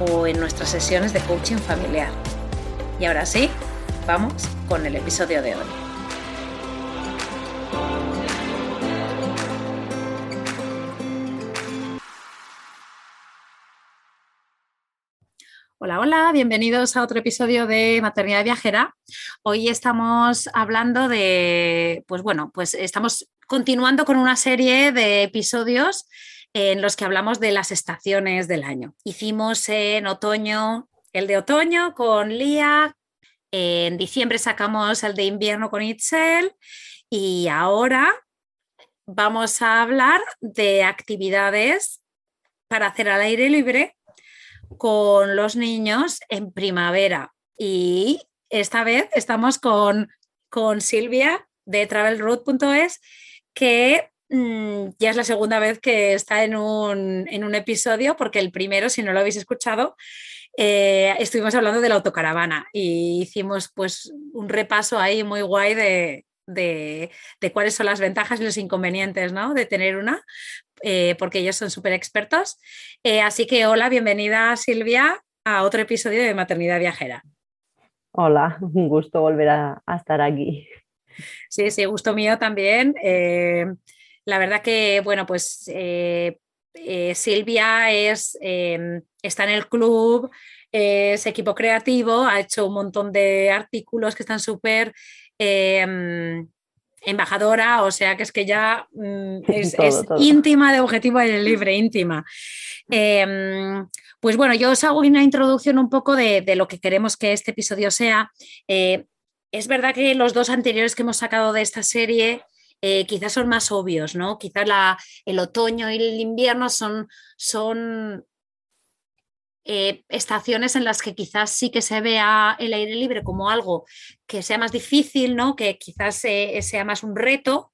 o en nuestras sesiones de coaching familiar. Y ahora sí, vamos con el episodio de hoy. Hola, hola, bienvenidos a otro episodio de Maternidad Viajera. Hoy estamos hablando de, pues bueno, pues estamos continuando con una serie de episodios en los que hablamos de las estaciones del año. Hicimos en otoño el de otoño con Lía, en diciembre sacamos el de invierno con Itzel y ahora vamos a hablar de actividades para hacer al aire libre con los niños en primavera. Y esta vez estamos con, con Silvia de travelroad.es que ya es la segunda vez que está en un, episodio, porque el primero, si no lo habéis escuchado, eh, estuvimos hablando de la autocaravana y hicimos pues un repaso ahí muy guay de, cuáles son las ventajas y los inconvenientes ¿no? de tener una, eh, porque ellos son súper expertos. Eh, así que hola, bienvenida Silvia a otro episodio de Maternidad Viajera. Hola, un gusto volver a, a estar aquí. Sí, sí, gusto mío también. La verdad que, bueno, pues eh, eh, Silvia es, em, está en el club, es equipo creativo, ha hecho un montón de artículos que están súper em, embajadora, o sea que es que ya mm, es, íntima de Objetivo el Libre, íntima. Em, pues bueno, yo os hago una introducción un poco de, de lo que queremos que este episodio sea. Eh, es verdad que los dos anteriores que hemos sacado de esta serie eh, quizás son más obvios, ¿no? Quizás el otoño y el invierno son, son eh, estaciones en las que quizás sí que se vea el aire libre como algo que sea más difícil, ¿no? Que quizás eh, sea más un reto.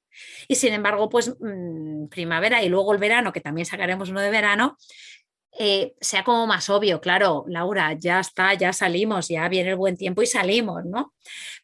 Y sin embargo, pues mm, primavera y luego el verano, que también sacaremos uno de verano, sea como más obvio, claro, Laura, ya está, ya salimos, ya viene el buen tiempo y salimos, ¿no?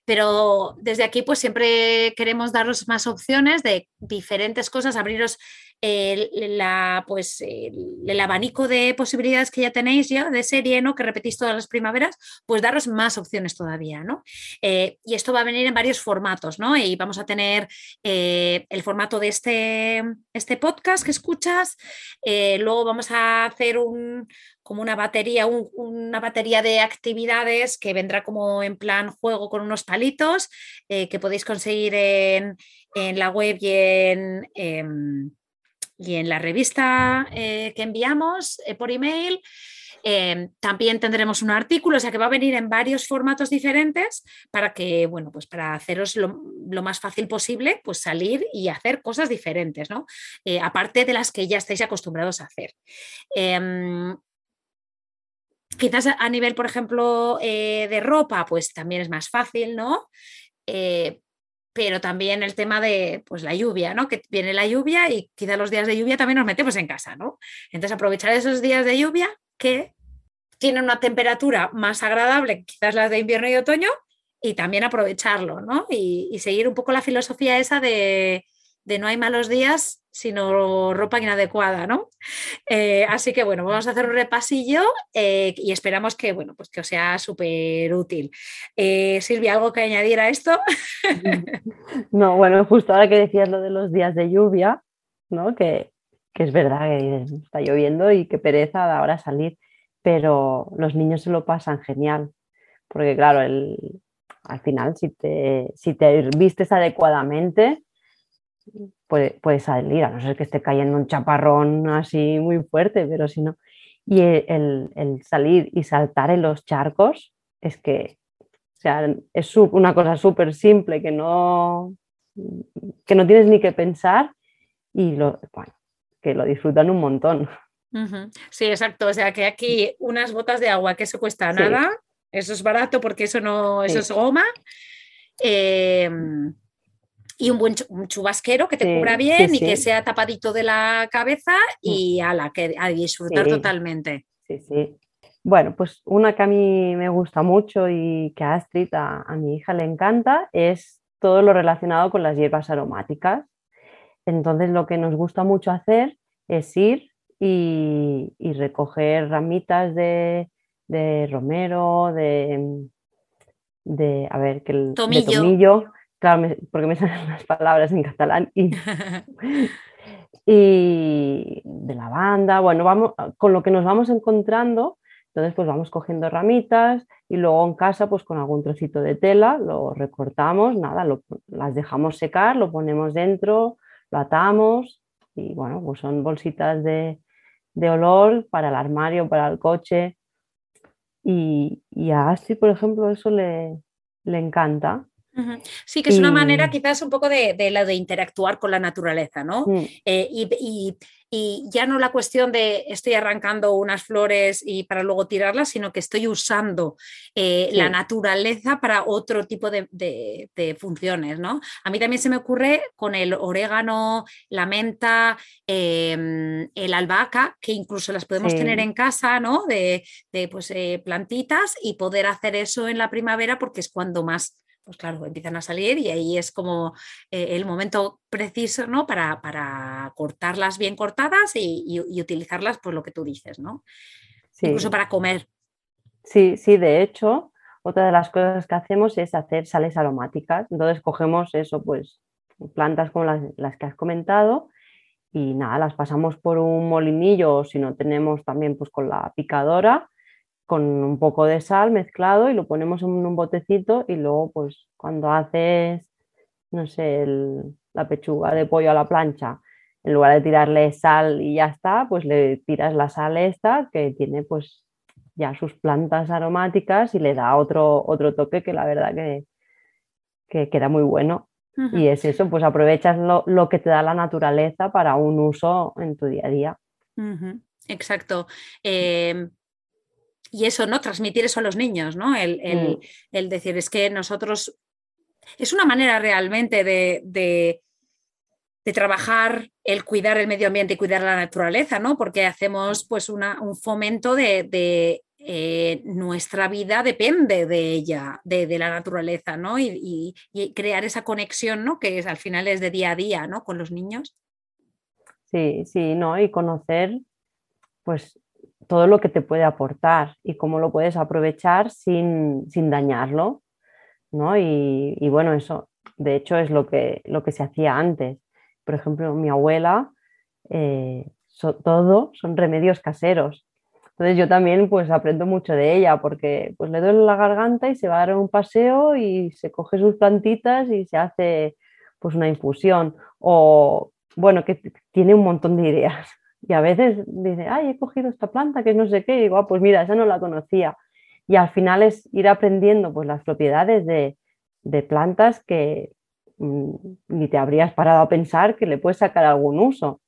Pero desde aquí pues siempre queremos daros más opciones de diferentes cosas, abriros el, la, pues, el, abanico de posibilidades que ya tenéis ya de serie, ¿no? que repetís todas las primaveras, pues daros más opciones todavía. ¿no? Eh, y esto va a venir en varios formatos, ¿no? Y vamos a tener eh, el formato de este, este podcast que escuchas, eh, luego vamos a hacer un, como una batería, una batería de actividades que vendrá como en plan juego con unos palitos que podéis conseguir en, la web y en, em, y en la revista eh, que enviamos eh, por email. Eh, también tendremos un artículo, o sea que va a venir en varios formatos diferentes para que, bueno, pues para haceros lo, más fácil posible, pues salir y hacer cosas diferentes, ¿no? aparte de las que ya estáis acostumbrados a hacer. Em, quizás a nivel, por ejemplo, de ropa, pues también es más fácil, ¿no? pero también el tema de pues, la lluvia, ¿no? Que viene la lluvia y quizá los días de lluvia también nos metemos en casa, ¿no? Entonces aprovechar esos días de lluvia que tienen una temperatura más agradable, quizás las de invierno y otoño, y también aprovecharlo, ¿no? Y, seguir un poco la filosofía esa de, de no hay malos días, sino ropa inadecuada, ¿no? Eh, así que bueno, vamos a hacer un repasillo eh, y esperamos que, bueno, pues que os sea súper útil. Eh, Silvia, ¿algo que añadir a esto? No, bueno, justo ahora que decías lo de los días de lluvia, ¿no? Que, es verdad que está lloviendo y que pereza ahora salir. pero los niños se lo pasan genial, porque claro, el, al final si te, si te vistes adecuadamente, puede, puedes salir, a no ser que esté cayendo un chaparrón así muy fuerte, pero si no. Y el, el salir y saltar en los charcos es que o sea, es una cosa súper simple que no, que no tienes ni que pensar y lo, que lo disfrutan un montón. Sí, exacto. O sea que aquí unas botas de agua que eso cuesta nada, eso es barato porque eso no, eso es goma. Em, y un buen chubasquero que te cubra bien y que sea tapadito de la cabeza y a la que a disfrutar totalmente. Sí, sí. Bueno, pues una que a mí me gusta mucho y que a Astrid, a, mi hija, le encanta es todo lo relacionado con las hierbas aromáticas. Entonces lo que nos gusta mucho hacer es ir y, recoger ramitas de, romero, de, de, a ver, que el tomillo, claro, porque me salen las palabras en catalán, y, y de lavanda, bueno, vamos, con lo que nos vamos encontrando entonces, pues vamos cogiendo ramitas y luego en casa, pues con algún trocito de tela, lo recortamos, nada, las dejamos secar, lo ponemos dentro, lo atamos y bueno, pues son bolsitas de, olor para el armario, para el coche. Y, y a Astrid, por ejemplo, eso le, le encanta. Sí, que es una manera quizás un poco de, de, de interactuar con la naturaleza, ¿no? Mm. Eh, y, ya no la cuestión de estoy arrancando unas flores y para luego tirarlas, sino que estoy usando eh, la naturaleza para otro tipo de, funciones, ¿no? A mí también se me ocurre con el orégano, la menta, em, el albahaca, que incluso las podemos tener en casa, ¿no? De, pues, eh, plantitas y poder hacer eso en la primavera porque es cuando más pues claro, empiezan a salir y ahí es como eh, el momento preciso ¿no? para, para cortarlas bien cortadas y, utilizarlas, pues lo que tú dices, ¿no? Incluso para comer. Sí, sí, de hecho, otra de las cosas que hacemos es hacer sales aromáticas. Entonces cogemos eso, pues plantas como las, las que has comentado y nada, las pasamos por un molinillo o si no tenemos también pues con la picadora con un poco de sal mezclado y lo ponemos en un botecito y luego pues cuando haces, no sé, la pechuga de pollo a la plancha, en lugar de tirarle sal y ya está, pues le tiras la sal esta que tiene pues ya sus plantas aromáticas y le da otro, otro toque que la verdad que, que queda muy bueno. Y es eso, pues aprovechas lo, que te da la naturaleza para un uso en tu día a día. Exacto. Em, y eso, ¿no? Transmitir eso a los niños, ¿no? El, mm. decir, es que nosotros, es una manera realmente de, de, trabajar el cuidar el medio ambiente y cuidar la naturaleza, ¿no? Porque hacemos pues una, un fomento de, eh, nuestra vida depende de ella, de, la naturaleza, ¿no? Y, y, crear esa conexión, ¿no? Que es, al final es de día a día, ¿no? Con los niños. Sí, sí, ¿no? Y conocer, pues, todo lo que te puede aportar y cómo lo puedes aprovechar sin, dañarlo. ¿no? Y, bueno, eso de hecho es lo que, lo que se hacía antes. Por ejemplo, mi abuela, eh, todo son remedios caseros. Entonces yo también pues aprendo mucho de ella porque pues le duele la garganta y se va a dar un paseo y se coge sus plantitas y se hace pues una infusión o bueno, que tiene un montón de ideas. Y a veces dice, ay, he cogido esta planta que no sé qué, y digo, ah, pues mira, esa no la conocía. Y al final es ir aprendiendo pues, las propiedades de, plantas que mm, ni te habrías parado a pensar que le puedes sacar algún uso.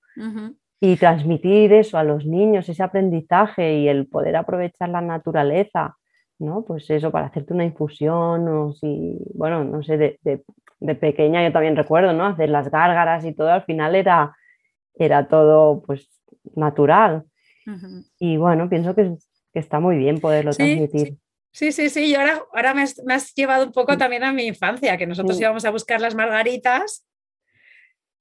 Y transmitir eso a los niños, ese aprendizaje y el poder aprovechar la naturaleza, ¿no? Pues eso, para hacerte una infusión o si, bueno, no sé, de, de pequeña yo también recuerdo, ¿no? Hacer las gárgaras y todo, al final era, era todo pues natural. Y bueno, pienso que, está muy bien poderlo transmitir. Sí. Sí, sí, Y ahora, ahora me, has, llevado un poco también a mi infancia, que nosotros íbamos a buscar las margaritas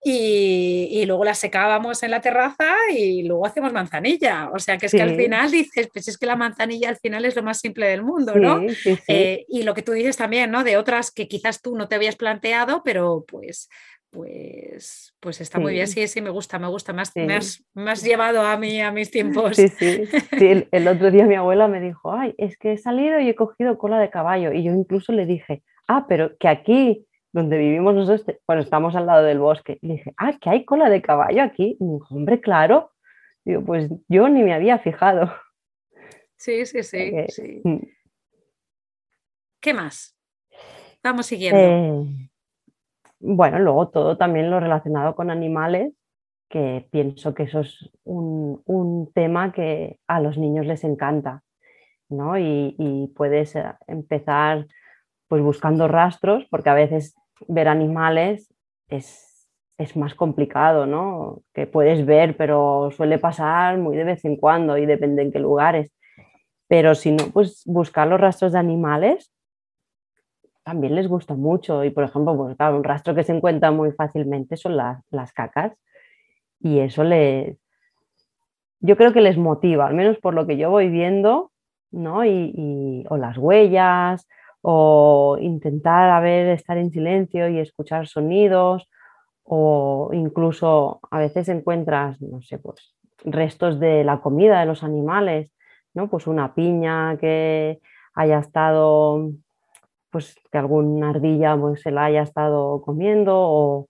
y, luego las secábamos en la terraza y luego hacemos manzanilla. O sea, que es que al final dices, pues es que la manzanilla al final es lo más simple del mundo, ¿no? Eh, y lo que tú dices también, ¿no? De otras que quizás tú no te habías planteado, pero pues pues, pues está muy bien, sí, sí, me gusta, me gusta, más, me, has, llevado a mí, a mis tiempos. Sí, sí, sí. El, otro día mi abuela me dijo, ay, es que he salido y he cogido cola de caballo. Y yo incluso le dije, ah, pero que aquí, donde vivimos nosotros, bueno, estamos al lado del bosque. Y le dije, ah, que hay cola de caballo aquí. Y me dijo, hombre, claro. Digo, pues yo ni me había fijado. Sí, sí, sí. sí. Mm. ¿Qué más? Vamos siguiendo. Eh, bueno, luego todo también lo relacionado con animales, que pienso que eso es un, tema que a los niños les encanta, ¿no? Y, puedes eh, empezar pues buscando rastros, porque a veces ver animales es, es más complicado, ¿no? Que puedes ver, pero suele pasar muy de vez en cuando y depende en qué lugares. Pero si no, pues buscar los rastros de animales también les gusta mucho. Y por ejemplo, pues, un rastro que se encuentra muy fácilmente son las cacas. Y eso les, yo creo que les motiva, al menos por lo que yo voy viendo, ¿no? Y, o las huellas, o intentar a ver, estar en silencio y escuchar sonidos, o incluso a veces encuentras, no sé, pues restos de la comida de los animales, ¿no? Pues una piña que haya estado pues que alguna ardilla pues, se la haya estado comiendo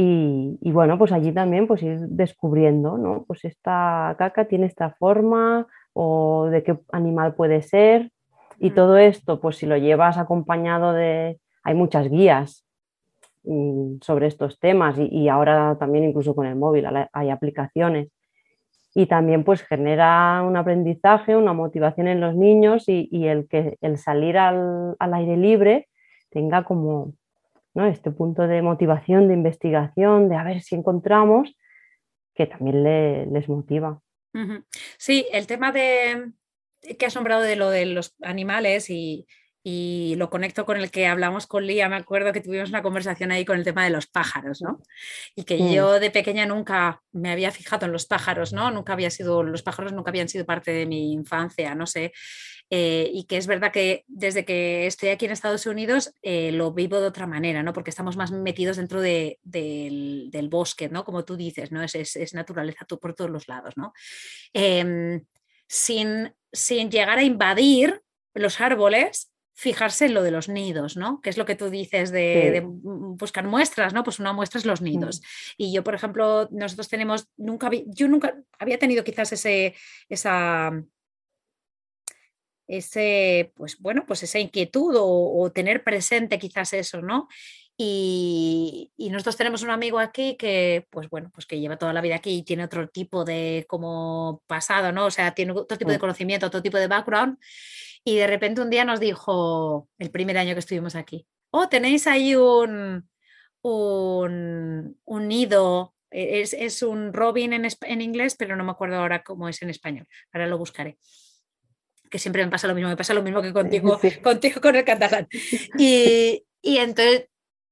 y, bueno, pues allí también pues ir descubriendo, ¿no? Pues esta caca tiene esta forma o de qué animal puede ser y todo esto pues si lo llevas acompañado de, hay muchas guías mm, sobre estos temas y, ahora también incluso con el móvil hay aplicaciones y también pues genera un aprendizaje, una motivación en los niños y, el que el salir al, aire libre tenga como ¿no? este punto de motivación, de investigación, de a ver si encontramos, que también les motiva. Sí, el tema de que ha asombrado de lo de los animales y, y lo conecto con el que hablamos con Lía, me acuerdo que tuvimos una conversación ahí con el tema de los pájaros, ¿no? Y que mm. yo de pequeña nunca me había fijado en los pájaros, ¿no? Nunca había sido, los pájaros nunca habían sido parte de mi infancia, no sé. Eh, y que es verdad que desde que estoy aquí en Estados Unidos eh, lo vivo de otra manera, ¿no? Porque estamos más metidos dentro del, bosque, ¿no? Como tú dices, ¿no? Es, es, naturaleza por todos los lados, ¿no? Em, sin, sin llegar a invadir los árboles, fijarse en lo de los nidos, ¿no? Que es lo que tú dices de, buscar muestras, ¿no? Pues una muestra es los nidos. Y yo, por ejemplo, nosotros tenemos, nunca, yo nunca había tenido quizás ese, esa, ese, pues bueno, pues esa inquietud o, tener presente quizás eso, ¿no? Y, nosotros tenemos un amigo aquí que, pues bueno, pues que lleva toda la vida aquí y tiene otro tipo de como pasado, ¿no? O sea, tiene otro tipo de conocimiento, otro tipo de background y de repente un día nos dijo, el primer año que estuvimos aquí, oh, tenéis ahí un, un, nido, e, es, un robin en, en, inglés, pero no me acuerdo ahora cómo es en español, ahora lo buscaré. Que siempre me pasa lo mismo, me pasa lo mismo que contigo, contigo con el catalán. Y, y entonces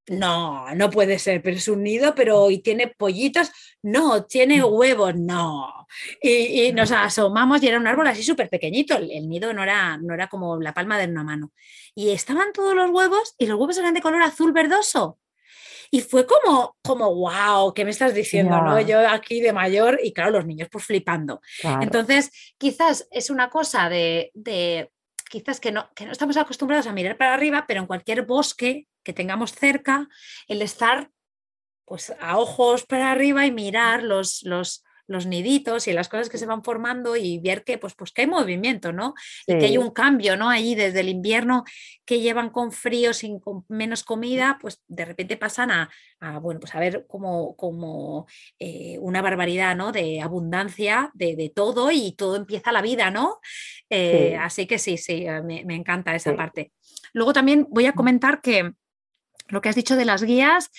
no, no puede ser, pero es un nido, pero y tiene pollitos, no, tiene mm. huevos, no. Y, nos asomamos y era un árbol así súper pequeñito, el, nido no era, no era como la palma de una mano. Y estaban todos los huevos y los huevos eran de color azul verdoso. Y fue como, como, wow, ¿qué me estás diciendo? ¿no? Yo aquí de mayor y claro, los niños pues flipando. Entonces, quizás es una cosa de, de quizás que no, que no estamos acostumbrados a mirar para arriba, pero en cualquier bosque que tengamos cerca, el estar pues a ojos para arriba y mirar los, los, los niditos y las cosas que se van formando y ver que, pues, pues que hay movimiento, ¿no? Y que hay un cambio, ¿no? Allí desde el invierno que llevan con frío, sin menos comida, pues de repente pasan a, bueno, pues a ver como, como eh, una barbaridad, ¿no? De abundancia de, todo y todo empieza la vida, ¿no? Eh, así que sí, sí, me, encanta esa parte. Luego también voy a comentar que lo que has dicho de las guías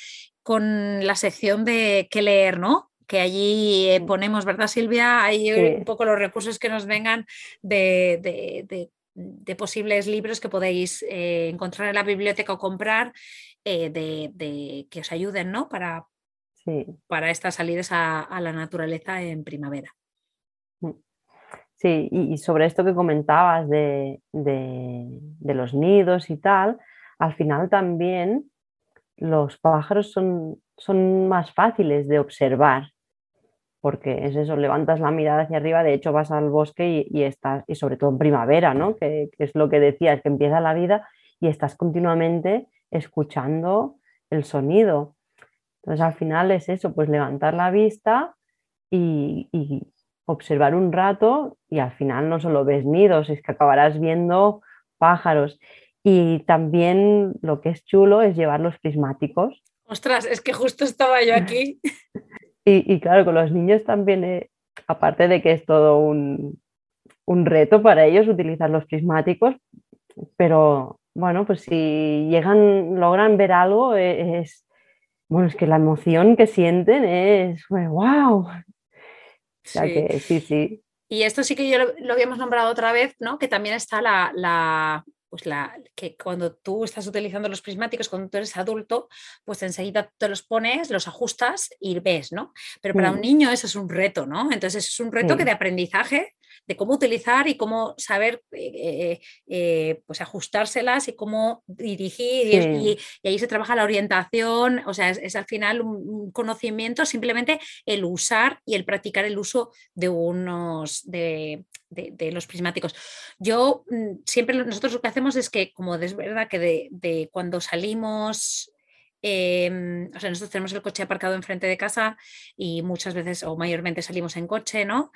con la sección de qué leer, ¿no? Que allí eh, ponemos, ¿verdad, Silvia? Hay un poco los recursos que nos vengan de, posibles libros que podéis eh, encontrar en la biblioteca o comprar eh, de, que os ayuden, ¿no? Para, para estas salidas a, la naturaleza en primavera. Mm. Sí, y, sobre esto que comentabas de, los nidos y tal, al final también los pájaros son, son más fáciles de observar, porque es eso, levantas la mirada hacia arriba, de hecho vas al bosque y, estás, y sobre todo en primavera, ¿no? Que, es lo que decías, que empieza la vida y estás continuamente escuchando el sonido. Entonces al final es eso, pues levantar la vista y, y observar un rato y al final no solo ves nidos, es que acabarás viendo pájaros. Y también lo que es chulo es llevar los prismáticos. Ostras, es que justo estaba yo aquí. y, claro, con los niños también, eh, aparte de que es todo un, reto para ellos utilizar los prismáticos, pero bueno, pues si llegan, logran ver algo, e, es, bueno, es que la emoción que sienten es, wow. O sea que sí, sí. Y esto sí que yo lo, habíamos nombrado otra vez, ¿no? Que también está la, pues la, que cuando tú estás utilizando los prismáticos, cuando tú eres adulto, pues enseguida te los pones, los ajustas y ves, ¿no? Pero para un mm. niño eso es un reto, ¿no? Entonces es un reto que de aprendizaje de cómo utilizar y cómo saber eh, eh, eh, pues ajustárselas y cómo dirigir y, ahí se trabaja la orientación, o sea, es, al final un, conocimiento, simplemente el usar y el practicar el uso de unos de, los prismáticos. Yo mm, siempre nosotros lo que hacemos es que como es verdad que de cuando salimos Em, o sea, nosotros tenemos el coche aparcado enfrente de casa y muchas veces o mayormente salimos en coche, ¿no?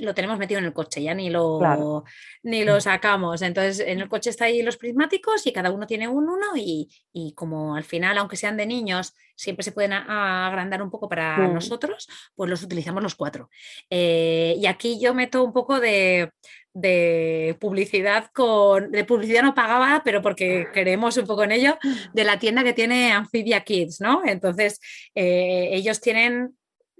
lo tenemos metido en el coche, ya ni lo, ni lo sacamos. Entonces, en el coche está ahí los prismáticos y cada uno tiene un uno y, como al final, aunque sean de niños, siempre se pueden agrandar un poco para nosotros, pues los utilizamos los cuatro. Eh, y aquí yo meto un poco de, de publicidad con de publicidad no pagaba, pero porque queremos un poco en ello, de la tienda que tiene Amphibia Kids, ¿no? Entonces, eh, ellos tienen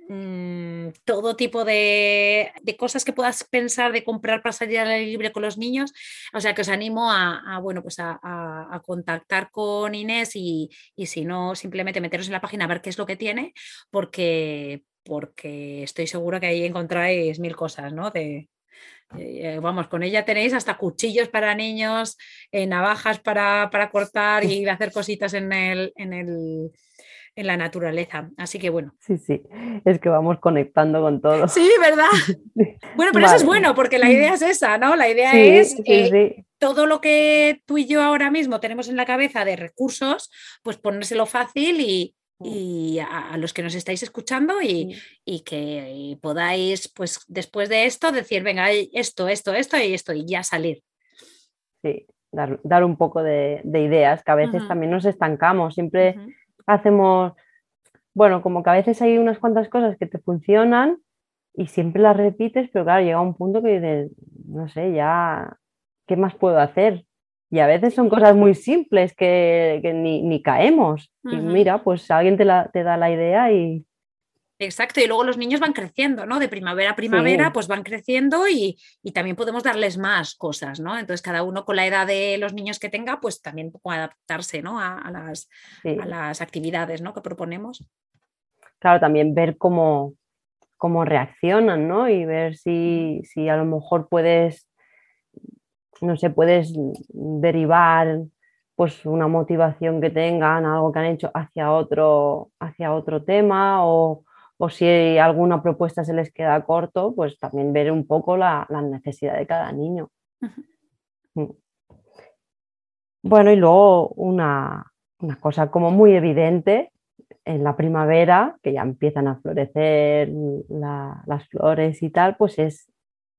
mm, todo tipo de, cosas que puedas pensar de comprar para salir al aire libre con los niños. O sea que os animo a, bueno, pues a, contactar con Inés y, y, si no, simplemente meteros en la página a ver qué es lo que tiene, porque, porque estoy segura que ahí encontráis mil cosas, ¿no? De, eh, vamos, con ella tenéis hasta cuchillos para niños, eh, navajas para, cortar y hacer cositas en, el, en, el, en la naturaleza. Así que bueno. Sí, sí, es que vamos conectando con todo. Sí, ¿verdad? Bueno, pero eso es bueno, porque la idea es esa, ¿no? La idea es todo lo que tú y yo ahora mismo tenemos en la cabeza de recursos, pues ponérselo fácil y, y a, los que nos estáis escuchando y, que podáis, pues después de esto, decir, venga, esto, esto, esto y esto, y ya salir. Sí, dar, un poco de, ideas, que a veces también nos estancamos, siempre hacemos, bueno, como que a veces hay unas cuantas cosas que te funcionan y siempre las repites, pero claro, llega un punto que dices, no sé, ya, ¿qué más puedo hacer? Y a veces son cosas muy simples que, ni, caemos. Y mira, pues alguien te, te da la idea y, Exacto, y luego los niños van creciendo, ¿no? De primavera a primavera, pues van creciendo y, también podemos darles más cosas, ¿no? Entonces, cada uno con la edad de los niños que tenga, pues también puede adaptarse, ¿no? A, las, las, actividades, ¿no? Que proponemos. Claro, también ver cómo, cómo reaccionan, ¿no? Y ver si, si a lo mejor puedes no sé, puedes derivar pues una motivación que tengan, algo que han hecho hacia otro, hacia otro tema o, si alguna propuesta se les queda corto, pues también ver un poco la, necesidad de cada niño. Mm. Bueno, y luego una, cosa como muy evidente en la primavera, que ya empiezan a florecer las flores y tal, pues es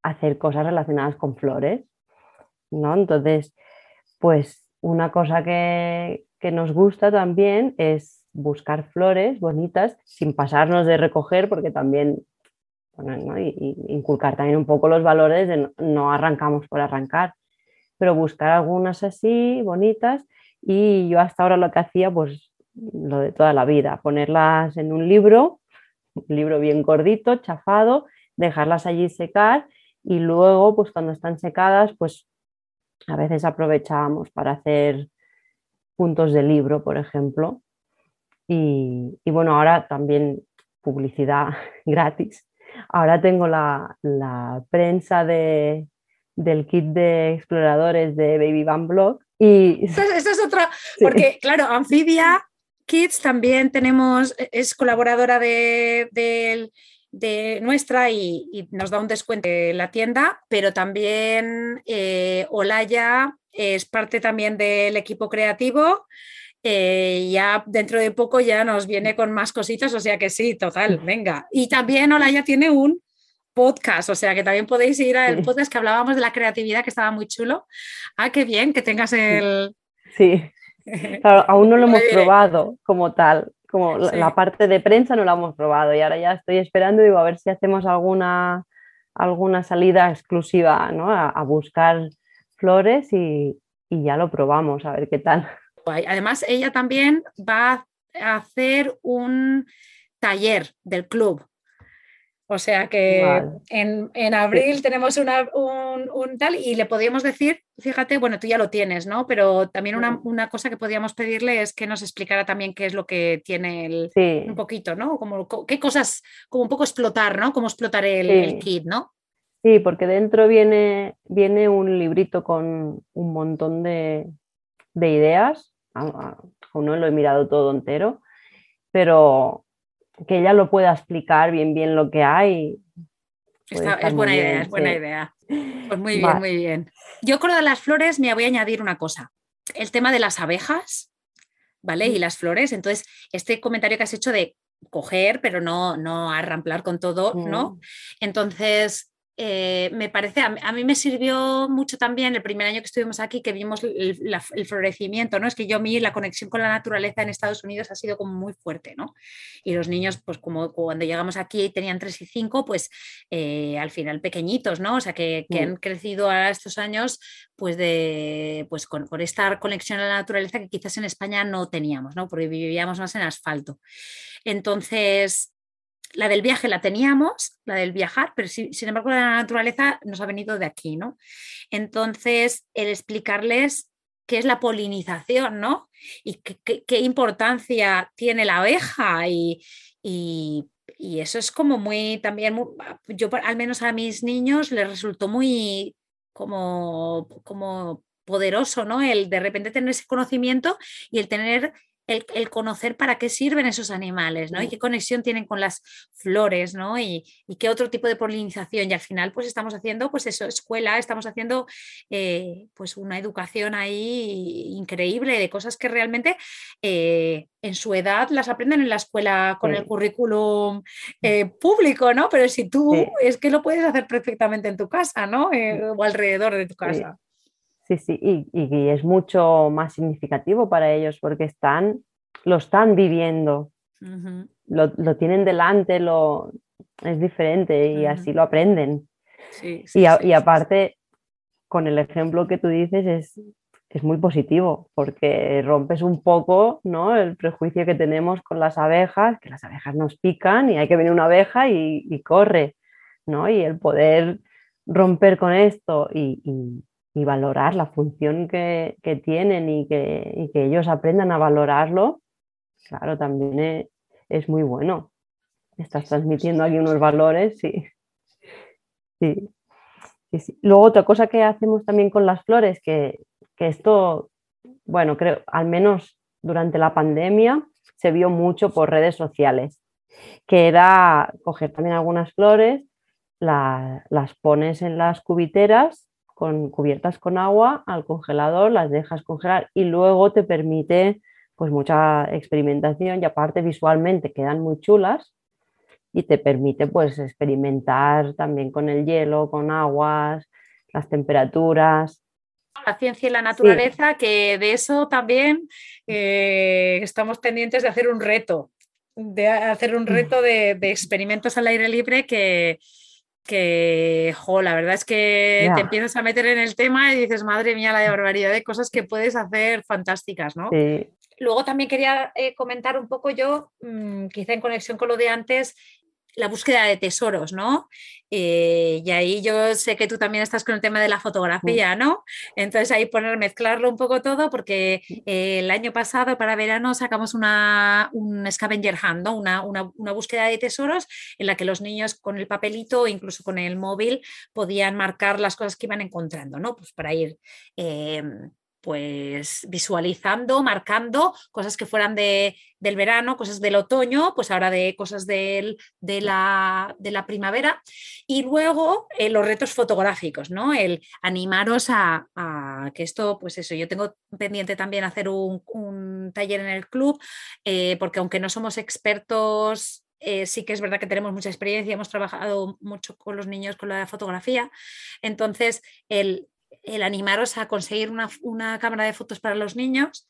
hacer cosas relacionadas con flores. ¿No? Entonces, pues una cosa que, nos gusta también es buscar flores bonitas sin pasarnos de recoger, porque también, bueno, inculcar también un poco los valores de no, arrancamos por arrancar, pero buscar algunas así bonitas y yo hasta ahora lo que hacía, pues lo de toda la vida, ponerlas en un libro, un libro bien gordito, chafado, dejarlas allí secar y luego, pues cuando están secadas, pues a veces aprovechábamos para hacer puntos de libro, por ejemplo. Y, bueno, ahora también publicidad gratis. Ahora tengo la, prensa de, del kit de exploradores de Baby Van Blog. Y... Eso, es otra, porque claro, Anfibia Kids también tenemos, es colaboradora de, de nuestra y, nos da un descuento en la tienda, pero también eh, Olaya es parte también del equipo creativo. Eh, ya dentro de poco ya nos viene con más cositas, o sea que sí, total, venga. Y también Olaya tiene un podcast, o sea que también podéis ir al podcast que hablábamos de la creatividad, que estaba muy chulo. Ah, qué bien que tengas el... Sí, aún no lo hemos probado como tal, como la parte de prensa no la hemos probado y ahora ya estoy esperando, digo, a ver si hacemos alguna, alguna salida exclusiva, ¿no? A, buscar flores y, y ya lo probamos, a ver qué tal. Además, ella también va a hacer un taller del club o sea que en, abril tenemos un, tal y le podríamos decir, fíjate, bueno, tú ya lo tienes, ¿no? Pero también una, cosa que podríamos pedirle es que nos explicara también qué es lo que tiene el, un poquito, ¿no? Como, qué cosas, como un poco explotar, ¿no? Cómo explotar el, kit, ¿no? Sí, porque dentro viene, viene un librito con un montón de, de ideas. Aún no lo he mirado todo entero, pero que ella lo pueda explicar bien bien lo que hay. es buena idea, es buena idea. Pues muy bien, muy bien. Yo con lo de las flores me voy a añadir una cosa. El tema de las abejas, ¿vale? Y las flores. Entonces, este comentario que has hecho de coger, pero no, no arramplar con todo, ¿no? Entonces, eh, me parece, a, mí me sirvió mucho también el primer año que estuvimos aquí, que vimos el, florecimiento, ¿no? Es que yo a mí la conexión con la naturaleza en Estados Unidos ha sido como muy fuerte, ¿no? Y los niños, pues como cuando llegamos aquí tenían 3 y 5, pues eh, al final pequeñitos, ¿no? O sea, que, mm. han crecido a estos años, pues de, pues con, con esta conexión a la naturaleza que quizás en España no teníamos, ¿no? Porque vivíamos más en asfalto. Entonces, la del viaje la teníamos, la del viajar, pero sin embargo la naturaleza nos ha venido de aquí, ¿no? Entonces, el explicarles qué es la polinización, ¿no? Y qué, importancia tiene la abeja y, eso es como muy, también, yo al menos a mis niños les resultó muy como, como poderoso, ¿no? El de repente tener ese conocimiento y el tener el, conocer para qué sirven esos animales, ¿no? Y qué conexión tienen con las flores, ¿no? Y, qué otro tipo de polinización. Y al final, pues estamos haciendo, pues eso, escuela, estamos haciendo, eh, pues una educación ahí increíble de cosas que realmente eh, en su edad las aprenden en la escuela con el currículum eh, público, ¿no? Pero si tú es que lo puedes hacer perfectamente en tu casa, ¿no? o alrededor de tu casa. Sí, sí, y, es mucho más significativo para ellos porque están, lo están viviendo, lo, tienen delante, lo, es diferente y así lo aprenden. y, aparte, con el ejemplo que tú dices, es, es, muy positivo porque rompes un poco ¿no? el prejuicio que tenemos con las abejas, que las abejas nos pican y hay que venir una abeja y, corre, ¿no? Y el poder romper con esto y, y valorar la función que, tienen y que, ellos aprendan a valorarlo, claro, también es, muy bueno. Estás transmitiendo aquí unos valores, sí. Sí. Luego otra cosa que hacemos también con las flores, que, que esto, bueno, creo, al menos durante la pandemia se vio mucho por redes sociales, que era coger también algunas flores, las pones en las cubiteras con, cubiertas con agua al congelador, las dejas congelar y luego te permite pues mucha experimentación y aparte visualmente quedan muy chulas y te permite pues experimentar también con el hielo, con aguas, las temperaturas. La ciencia y la naturaleza, que de eso también eh, estamos pendientes de hacer un reto, de hacer un mm. reto de, de experimentos al aire libre que, que, jo, la verdad es que te empiezas a meter en el tema y dices, madre mía, la barbaridad de cosas que puedes hacer fantásticas, ¿no? Luego también quería eh, comentar un poco yo, mm, quizá en conexión con lo de antes, la búsqueda de tesoros, ¿no? Eh, y ahí yo sé que tú también estás con el tema de la fotografía, ¿no? Entonces ahí poner, mezclarlo un poco todo, porque eh, el año pasado para verano sacamos una, un scavenger hunt, una, una, búsqueda de tesoros en la que los niños con el papelito o incluso con el móvil podían marcar las cosas que iban encontrando, ¿no? Pues para ir... Em, pues visualizando, marcando cosas que fueran de, del verano, cosas del otoño, pues ahora de cosas de, la, de, la, primavera. Y luego eh, los retos fotográficos, ¿no? El animaros a, que esto, pues eso, yo tengo pendiente también hacer un, taller en el club, eh, porque aunque no somos expertos eh, sí que es verdad que tenemos mucha experiencia, hemos trabajado mucho con los niños con la fotografía. Entonces, el, el animaros a conseguir una, cámara de fotos para los niños,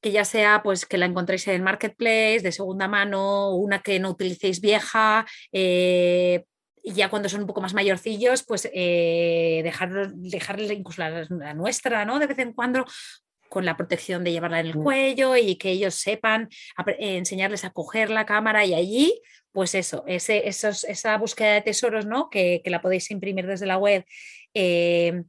que ya sea pues que la encontréis en Marketplace, de segunda mano, una que no utilicéis vieja, eh, y ya cuando son un poco más mayorcillos, pues eh, dejarles incluso la, nuestra, ¿no? De vez en cuando, con la protección de llevarla en el mm. cuello y que ellos sepan, enseñarles a coger la cámara y allí, pues eso, ese, esa búsqueda de tesoros, ¿no? Que, que, la podéis imprimir desde la web eh,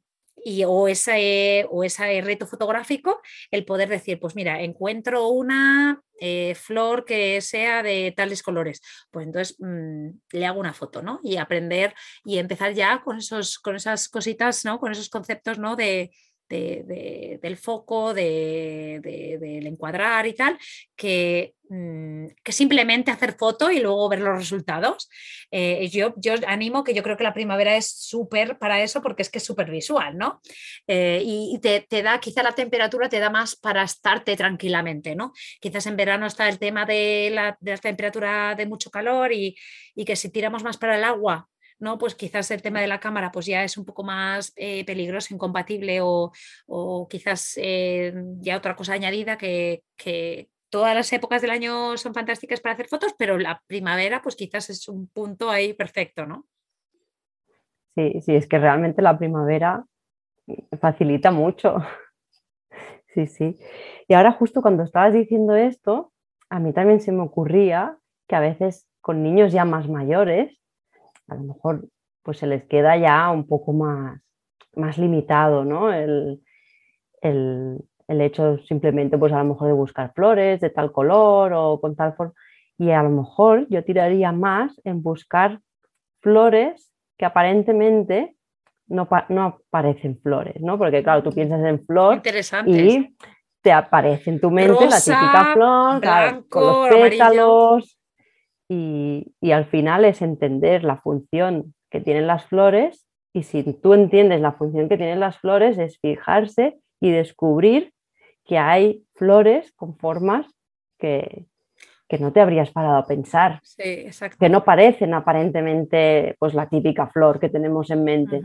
y, o, ese, o ese reto fotográfico, el poder decir, pues mira, encuentro una eh, flor que sea de tales colores, pues entonces mm, le hago una foto, ¿no? Y aprender y empezar ya con, esos, con esas cositas, ¿no? Con esos conceptos, ¿no? De, del foco, del encuadrar y tal, que, mm, que, simplemente hacer foto y luego ver los resultados. Eh, yo, yo animo que yo creo que la primavera es súper para eso porque es que es súper visual, ¿no? Eh, y, te, da, quizá la temperatura te da más para estarte tranquilamente, ¿no? Quizás en verano está el tema de la, temperatura de mucho calor y, y que si tiramos más para el agua ¿no? Pues quizás el tema de la cámara pues ya es un poco más eh, peligroso, incompatible o, quizás eh, ya otra cosa añadida que, todas las épocas del año son fantásticas para hacer fotos, pero la primavera pues quizás es un punto ahí perfecto, ¿no? Sí, sí, es que realmente la primavera facilita mucho. Sí, sí. Y ahora justo cuando estabas diciendo esto, a mí también se me ocurría que a veces con niños ya más mayores a lo mejor pues se les queda ya un poco más, más limitado, ¿no? El, hecho simplemente, pues a lo mejor de buscar flores de tal color o con tal forma. Y a lo mejor yo tiraría más en buscar flores que aparentemente no, no aparecen flores, ¿no? Porque claro, tú piensas en flor y te aparece en tu mente la típica flor, con los pétalos, y, al final es entender la función que tienen las flores y si tú entiendes la función que tienen las flores es fijarse y descubrir que hay flores con formas que, no te habrías parado a pensar, que no parecen aparentemente pues la típica flor que tenemos en mente.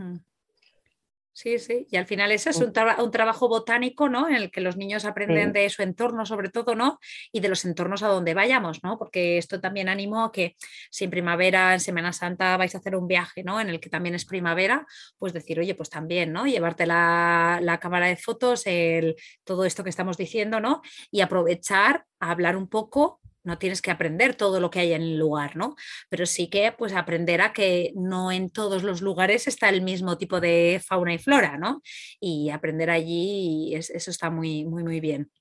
Sí, sí, y al final ese es un, trabajo botánico, ¿no? En el que los niños aprenden de su entorno, sobre todo, ¿no? Y de los entornos a donde vayamos, ¿no? Porque esto también animo a que si en primavera, en Semana Santa vais a hacer un viaje, ¿no? En el que también es primavera, pues decir, oye, pues también, ¿no? Llevarte la, cámara de fotos, el, todo esto que estamos diciendo, ¿no? Y aprovechar a hablar un poco no tienes que aprender todo lo que hay en el lugar, ¿no? Pero sí que pues aprender a que no en todos los lugares está el mismo tipo de fauna y flora, ¿no? Y aprender allí, eso está muy, muy, muy bien.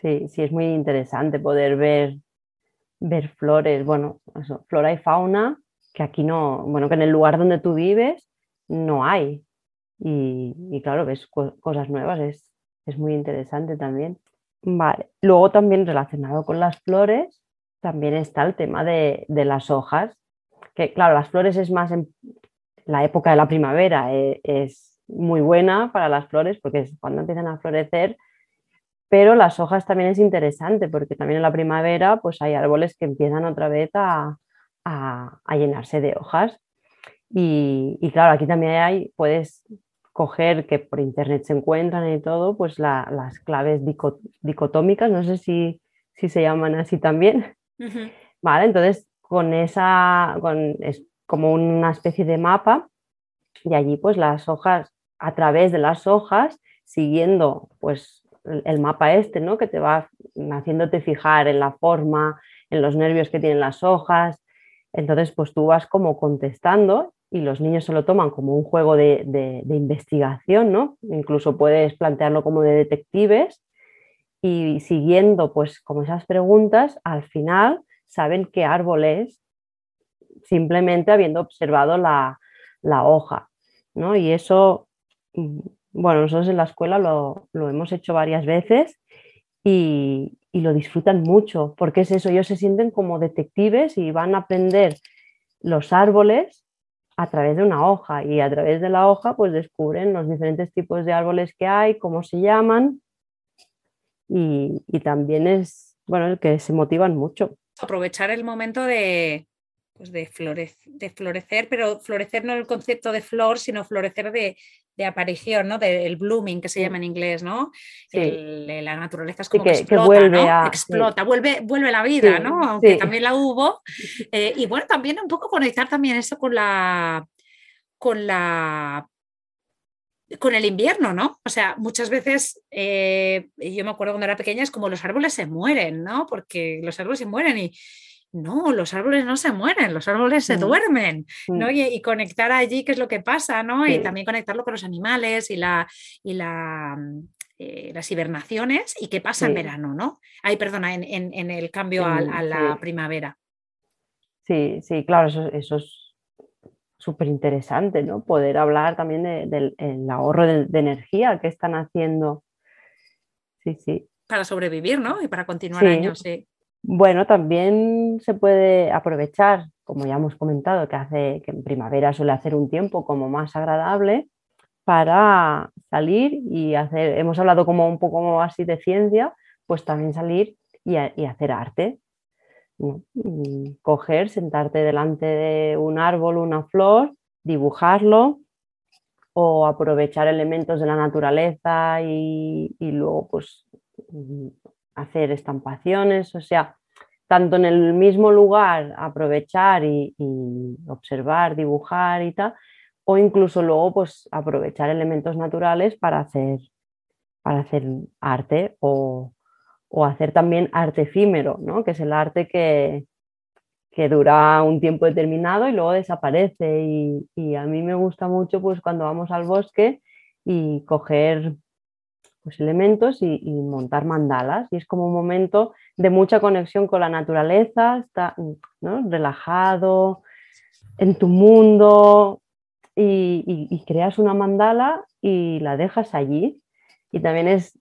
Sí, sí, es muy interesante poder ver, ver flores, bueno, flora y fauna que aquí no, bueno, que en el lugar donde tú vives no hay. Y, claro, ves cosas nuevas, es, es muy interesante también. Luego también relacionado con las flores, también está el tema de, las hojas, que claro, las flores es más en la época de la primavera, eh, es muy buena para las flores porque es cuando empiezan a florecer, pero las hojas también es interesante porque también en la primavera pues hay árboles que empiezan otra vez a, llenarse de hojas. Y, y, claro, aquí también hay, puedes coger, que por internet se encuentran y todo, pues las claves dicotómicas, no sé si, se llaman así también. Vale, entonces con esa, con, es como una especie de mapa y allí pues las hojas, a través de las hojas, siguiendo pues el, mapa este, ¿no? Que te va haciéndote fijar en la forma, en los nervios que tienen las hojas. Entonces, pues tú vas como contestando y los niños se lo toman como un juego de, investigación, ¿no? Incluso puedes plantearlo como de detectives y siguiendo pues como esas preguntas, al final saben qué árbol es simplemente habiendo observado la, hoja, ¿no? Y eso mm, bueno, nosotros en la escuela lo, hemos hecho varias veces y, lo disfrutan mucho, porque es eso, ellos se sienten como detectives y van a aprender los árboles a través de una hoja y a través de la hoja pues descubren los diferentes tipos de árboles que hay, cómo se llaman y, y también es, bueno, el que se motivan mucho. Aprovechar el momento de, pues de, de florecer, pero florecer no en el concepto de flor, sino florecer de, aparición, ¿no? Del blooming que se llama en inglés, ¿no? la naturaleza es como que, explota, vuelve explota, vuelve, vuelve la vida, ¿no? Aunque también la hubo. Eh, y bueno, también un poco conectar también eso con la con la con el invierno, ¿no? O sea, muchas veces, eh, yo me acuerdo cuando era pequeña, es como los árboles se mueren, ¿no? Porque los árboles se mueren y, no, los árboles no se mueren, los árboles se mm. duermen, ¿no? Mm. Y, conectar allí qué es lo que pasa, ¿no? Y también conectarlo con los animales y, la, y la, mm, eh, las hibernaciones y qué pasa en verano, ¿no? Ay, perdona, en, el cambio a, la primavera. Sí, sí, claro, eso, es súper interesante, ¿no? Poder hablar también del ahorro de, energía que están haciendo. Sí, sí. Para sobrevivir, ¿no? Y para continuar años, sí. Bueno, también se puede aprovechar, como ya hemos comentado, que hace que en primavera suele hacer un tiempo como más agradable para salir y hacer, hemos hablado como un poco así de ciencia, pues también salir y, hacer arte. Coger, sentarte delante de un árbol, una flor, dibujarlo o aprovechar elementos de la naturaleza y, y luego pues hacer estampaciones, o sea, tanto en el mismo lugar aprovechar y, observar, dibujar y tal, o incluso luego pues aprovechar elementos naturales para hacer, para hacer arte o, hacer también arte efímero, ¿no? que es el arte que, que dura un tiempo determinado y luego desaparece. Y, y, a mí me gusta mucho pues cuando vamos al bosque y coger pues, elementos y, montar mandalas. Y es como un momento de mucha conexión con la naturaleza, está relajado en tu mundo y, creas una mandala y la dejas allí. Y también es,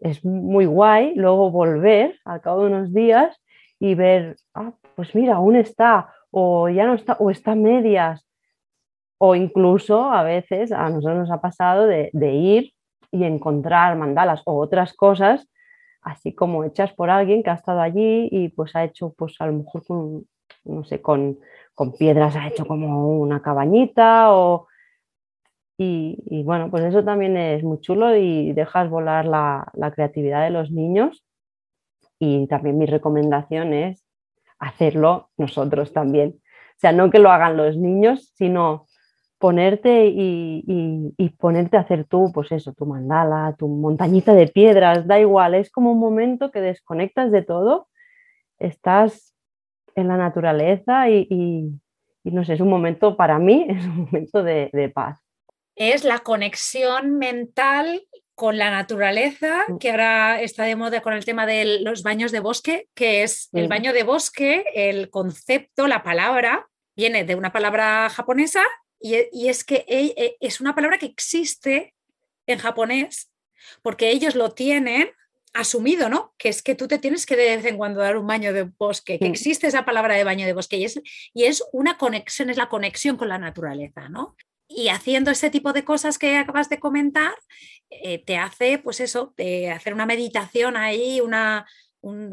es muy guay luego volver al cabo de unos días y ver, ah, pues mira, aún está, o ya no está, o está medias. O incluso a veces a nosotros nos ha pasado de ir y encontrar mandalas o otras cosas, así como hechas por alguien que ha estado allí y pues ha hecho, pues a lo mejor con, no sé, con, piedras ha hecho como una cabañita o... Y, bueno, pues eso también es muy chulo y dejas volar la, la creatividad de los niños. Y también mi recomendación es hacerlo nosotros también. O sea, no que lo hagan los niños, sino ponerte y, ponerte a hacer tú, pues eso, tu mandala, tu montañita de piedras, da igual, es como un momento que desconectas de todo, estás en la naturaleza y, no sé, es un momento para mí, es un momento de, paz. Es la conexión mental con la naturaleza, mm. que ahora está de moda con el tema de los baños de bosque, que es el baño de bosque, el concepto, la palabra, viene de una palabra japonesa e, y, es que e, es una palabra que existe en japonés porque ellos lo tienen asumido, ¿no? Que es que tú te tienes que de vez en cuando dar un baño de bosque, que existe esa palabra de baño de bosque y es, y es una conexión, es la conexión con la naturaleza, ¿no? Y haciendo ese tipo de cosas que acabas de comentar, eh, te hace, pues eso, de hacer una meditación ahí, una,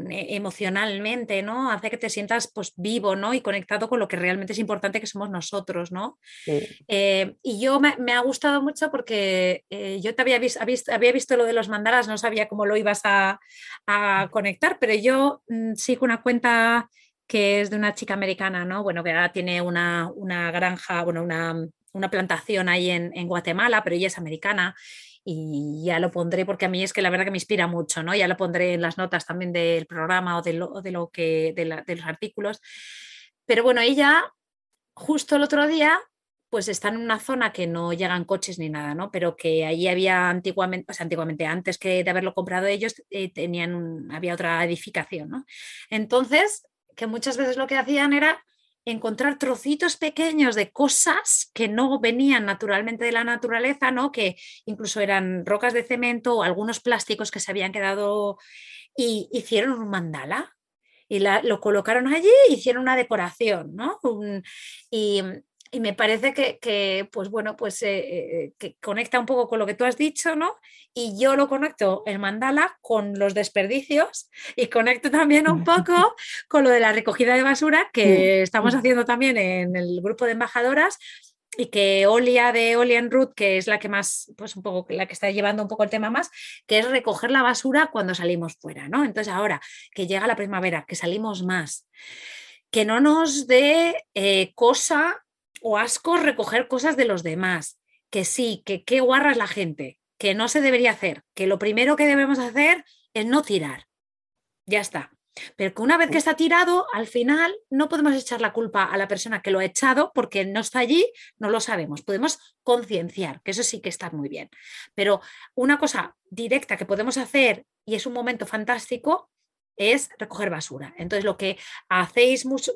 e, emocionalmente, ¿no? Hace que te sientas pues vivo, ¿no? Y conectado con lo que realmente es importante que somos nosotros, ¿no? Eh, y yo me, ha gustado mucho porque eh, yo te había, visto, había visto lo de los mandalas, no sabía cómo lo ibas a, conectar, pero yo mm, sigo una cuenta que es de una chica americana, ¿no? Bueno, que ahora tiene una, granja, bueno, una, una plantación ahí en, en Guatemala, pero ella es americana y ya lo pondré porque a mí es que la verdad que me inspira mucho, ¿no? Ya lo pondré en las notas también del programa o de lo, de lo que, de, los artículos. Pero bueno, ella justo el otro día pues está en una zona que no llegan coches ni nada, ¿no? Pero que allí había antiguamente, o sea, antiguamente, antes que de haberlo comprado ellos, eh, tenían había otra edificación, ¿no? Entonces, que muchas veces lo que hacían era encontrar trocitos pequeños de cosas que no venían naturalmente de la naturaleza, ¿no? Que incluso eran rocas de cemento o algunos plásticos que se habían quedado y hicieron un mandala y lo colocaron allí, hicieron una decoración, ¿no? y, y me parece que, pues bueno, pues eh, eh, que conecta un poco con lo que tú has dicho, ¿no? Y yo lo conecto el mandala con los desperdicios y conecto también un poco con lo de la recogida de basura que estamos haciendo también en el grupo de embajadoras y que Olia de Olian Root, que es la que más, pues un poco la que está llevando un poco el tema más, que es recoger la basura cuando salimos fuera, ¿no? Entonces ahora que llega la primavera, que salimos más, que no nos dé eh, cosa o asco recoger cosas de los demás, que sí, que qué guarra es la gente, que no se debería hacer, que lo primero que debemos hacer es no tirar. Ya está. Pero que una vez que está tirado, al final no podemos echar la culpa a la persona que lo ha echado porque no está allí, no lo sabemos. Podemos concienciar, que eso sí que está muy bien. Pero una cosa directa que podemos hacer y es un momento fantástico es recoger basura. Entonces, lo que hacéis mucho,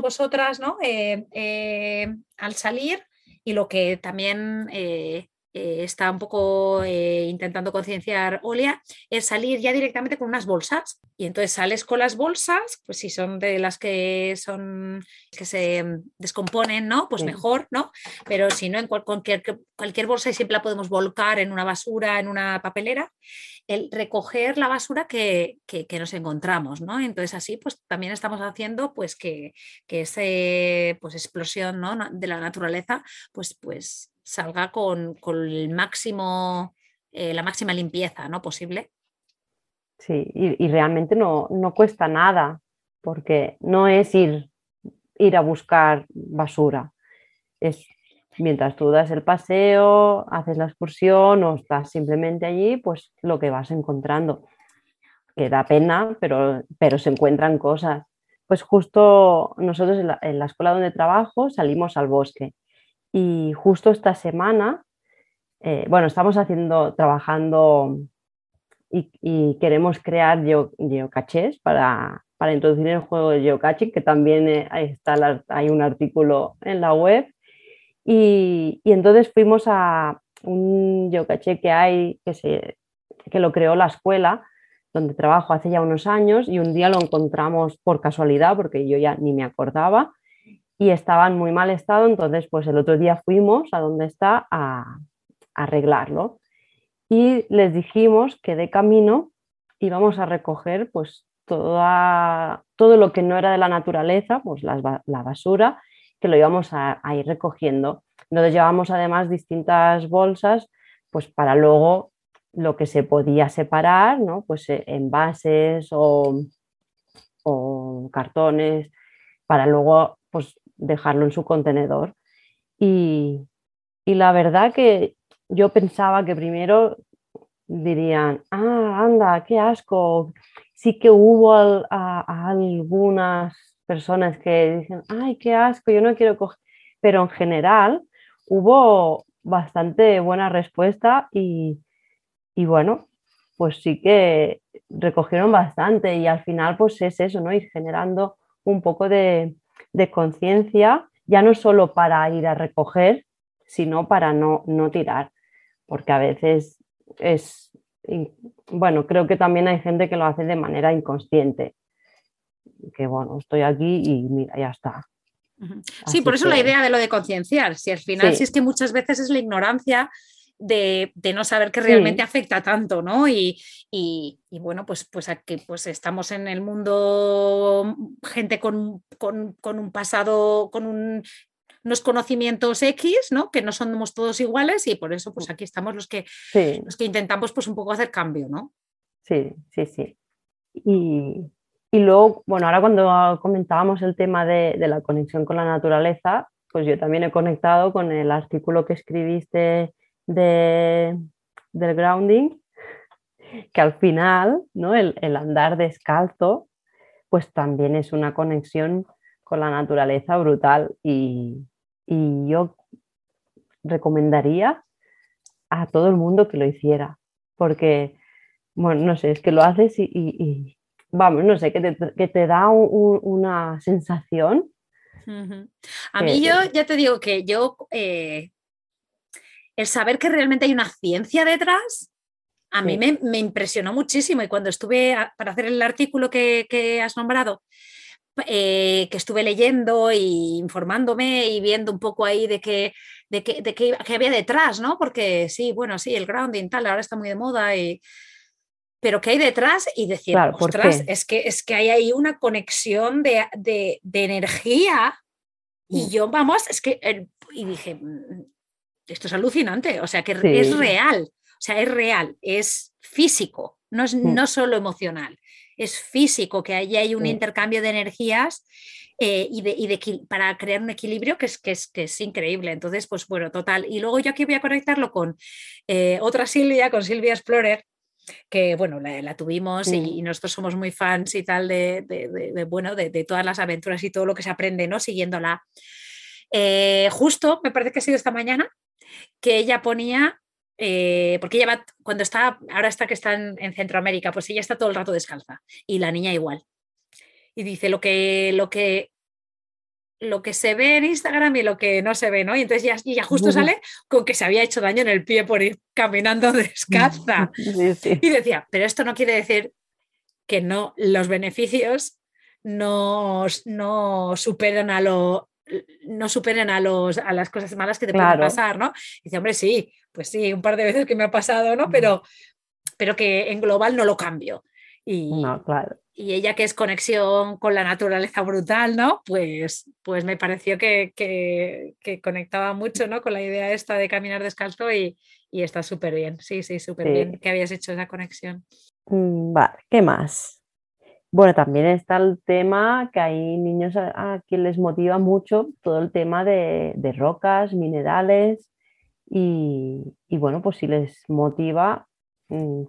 vosotras ¿no? Eh, eh, al salir y lo que también eh, está un poco intentando concienciar Olia es salir ya directamente con unas bolsas. Y entonces sales con las bolsas, pues si son de las que son que se descomponen, ¿no? Pues mejor, ¿no? Pero si no, en cualquier, cualquier bolsa y siempre la podemos volcar en una basura, en una papelera el recoger la basura que, nos encontramos, ¿no? Entonces así pues también estamos haciendo pues que, que esa pues, explosión de la naturaleza pues, pues salga con, el máximo, eh, la máxima limpieza ¿no? posible. Sí, y, realmente no, no, cuesta nada, porque no es ir, ir a buscar basura, es mientras tú das el paseo, haces la excursión o estás simplemente allí, pues lo que vas encontrando. Que da pena, pero, pero se encuentran cosas. Pues justo nosotros en la, escuela donde trabajo salimos al bosque y justo esta semana, eh, bueno, estamos haciendo, trabajando y, queremos crear geocaches para, para introducir el juego de geocaching, que también eh, está, hay un artículo en la web y, entonces fuimos a un geocache que hay, que, se, que lo creó la escuela donde trabajo hace ya unos años y un día lo encontramos por casualidad porque yo ya ni me acordaba y estaba en muy mal estado, entonces pues el otro día fuimos a donde está a, arreglarlo y les dijimos que de camino íbamos a recoger pues toda, todo lo que no era de la naturaleza, pues la basura que lo íbamos a, ir recogiendo. Entonces llevamos además distintas bolsas pues para luego lo que se podía separar, ¿no? pues eh, envases o, o cartones, para luego pues, dejarlo en su contenedor. Y, la verdad que yo pensaba que primero dirían, ah, anda, qué asco. Sí que hubo algunas personas que dicen, ay, qué asco, yo no quiero coger, pero en general hubo bastante buena respuesta y, bueno, pues sí que recogieron bastante y al final pues es eso, ¿no? Ir generando un poco de, conciencia, ya no solo para ir a recoger, sino para no, no tirar, porque a veces es, bueno, creo que también hay gente que lo hace de manera inconsciente que bueno, estoy aquí y mira, ya está. Sí, por eso la idea de lo de concienciar, si al final, si es que muchas veces es la ignorancia de, no saber que realmente afecta tanto, ¿no? Y, bueno, pues, pues aquí pues estamos en el mundo, gente con, un pasado, con unos conocimientos X, ¿no? Que no somos todos iguales y por eso pues aquí estamos los que, los que intentamos pues un poco hacer cambio, ¿no? Sí, sí, sí. Y, y luego, bueno, ahora cuando comentábamos el tema de, la conexión con la naturaleza, pues yo también he conectado con el artículo que escribiste de, del grounding, que al final, ¿no? El, andar descalzo, pues también es una conexión con la naturaleza brutal y, yo recomendaría a todo el mundo que lo hiciera, porque, bueno, no sé, es que lo haces y, vamos, no sé, que te, da una sensación A mí yo ya te digo que yo, eh, el saber que realmente hay una ciencia detrás, a mí me, impresionó muchísimo. Y cuando estuve para hacer el artículo que, has nombrado, eh, que estuve leyendo e informándome y viendo un poco ahí de qué de que, de había detrás, ¿no? Porque sí, bueno, sí, el grounding tal, ahora está muy de moda y... Pero ¿qué hay detrás? Y decir, ostras, es que, es que hay ahí una conexión de, energía y mm. yo, vamos, es que... y dije, mm, esto es alucinante, o sea, que es real, o sea, es real, es físico, no es mm. no solo emocional, es físico, que ahí hay un intercambio de energías eh, y, de, para crear un equilibrio que es, que, es, que es increíble. Entonces, pues bueno, total. Y luego yo aquí voy a conectarlo con eh, otra Silvia, con Silvia Explorer, que bueno, la, tuvimos y, nosotros somos muy fans y tal de, bueno, de, todas las aventuras y todo lo que se aprende, ¿no? Siguiéndola. Eh, justo, me parece que ha sido esta mañana, que ella ponía, porque ella va, cuando está, ahora está que está en, en, Centroamérica, pues ella está todo el rato descalza y la niña igual y dice lo que, lo que, lo que se ve en Instagram y lo que no se ve, ¿no? Y entonces ya, ya justo sale con que se había hecho daño en el pie por ir caminando descalza. Y decía, pero esto no quiere decir que no, los beneficios no, no superan a lo no superen a, los, a las cosas malas que te pueden pasar, ¿no? Y dice, hombre, sí, pues sí, un par de veces que me ha pasado, ¿no? Pero, pero que en global no lo cambio. Y, no, claro y ella que es conexión con la naturaleza brutal, ¿no? Pues, pues me pareció que, conectaba mucho, ¿no? Con la idea esta de caminar descalzo y, está súper bien, sí, sí, súper bien que habías hecho esa conexión. Mm, vale, ¿qué más? Bueno, también está el tema que hay niños a, quien les motiva mucho todo el tema de, rocas, minerales y, y, bueno, pues si les motiva